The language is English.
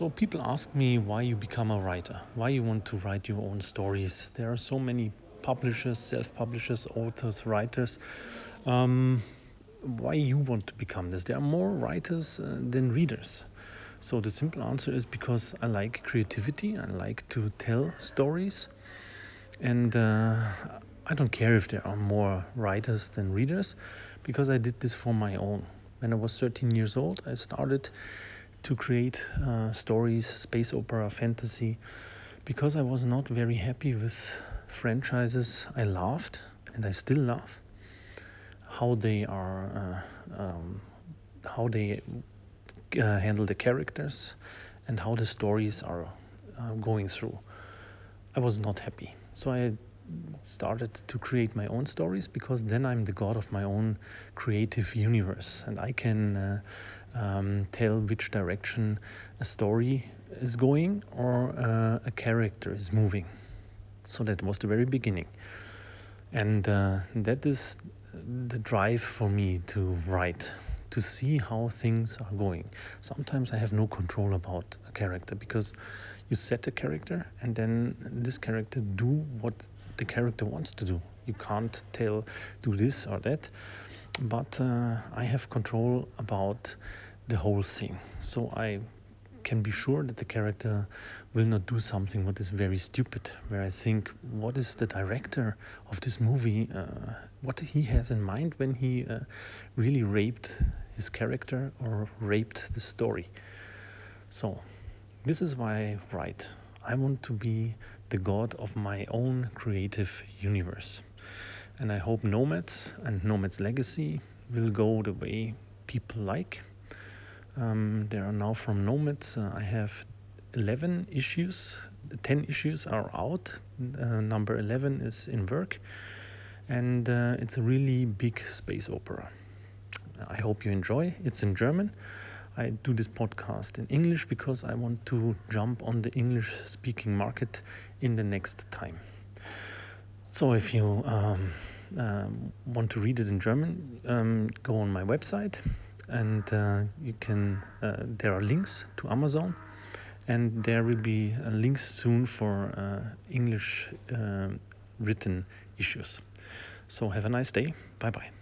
So people ask me why you become a writer, why you want to write your own stories. There are so many publishers, self-publishers, authors, writers. Um, why you want to become this? There are more writers uh, than readers. So the simple answer is because I like creativity. I like to tell stories, and uh, I don't care if there are more writers than readers, because I did this for my own. When I was 13 years old, I started to create uh, stories, space opera, fantasy, because I was not very happy with franchises I loved and I still love. How they are, uh, um, how they uh, handle the characters, and how the stories are uh, going through. I was not happy, so I started to create my own stories because then I'm the god of my own creative universe and I can uh, um, tell which direction a story is going or uh, a character is moving. So that was the very beginning. And uh, that is the drive for me to write, to see how things are going. Sometimes I have no control about a character because you set a character and then this character do what the character wants to do. You can't tell do this or that, but uh, I have control about the whole thing. So I can be sure that the character will not do something what is very stupid. Where I think, what is the director of this movie? Uh, what he has in mind when he uh, really raped his character or raped the story. So, this is why I write. I want to be the god of my own creative universe. And I hope Nomads and Nomads Legacy will go the way people like. Um, there are now from Nomads, uh, I have 11 issues, 10 issues are out. Uh, number 11 is in work, and uh, it's a really big space opera. I hope you enjoy. It's in German. I do this podcast in English because I want to jump on the English speaking market in the next time. So if you um, um, want to read it in German, um, go on my website and uh, you can. Uh, there are links to Amazon, and there will be uh, links soon for uh, English uh, written issues. So have a nice day. Bye bye.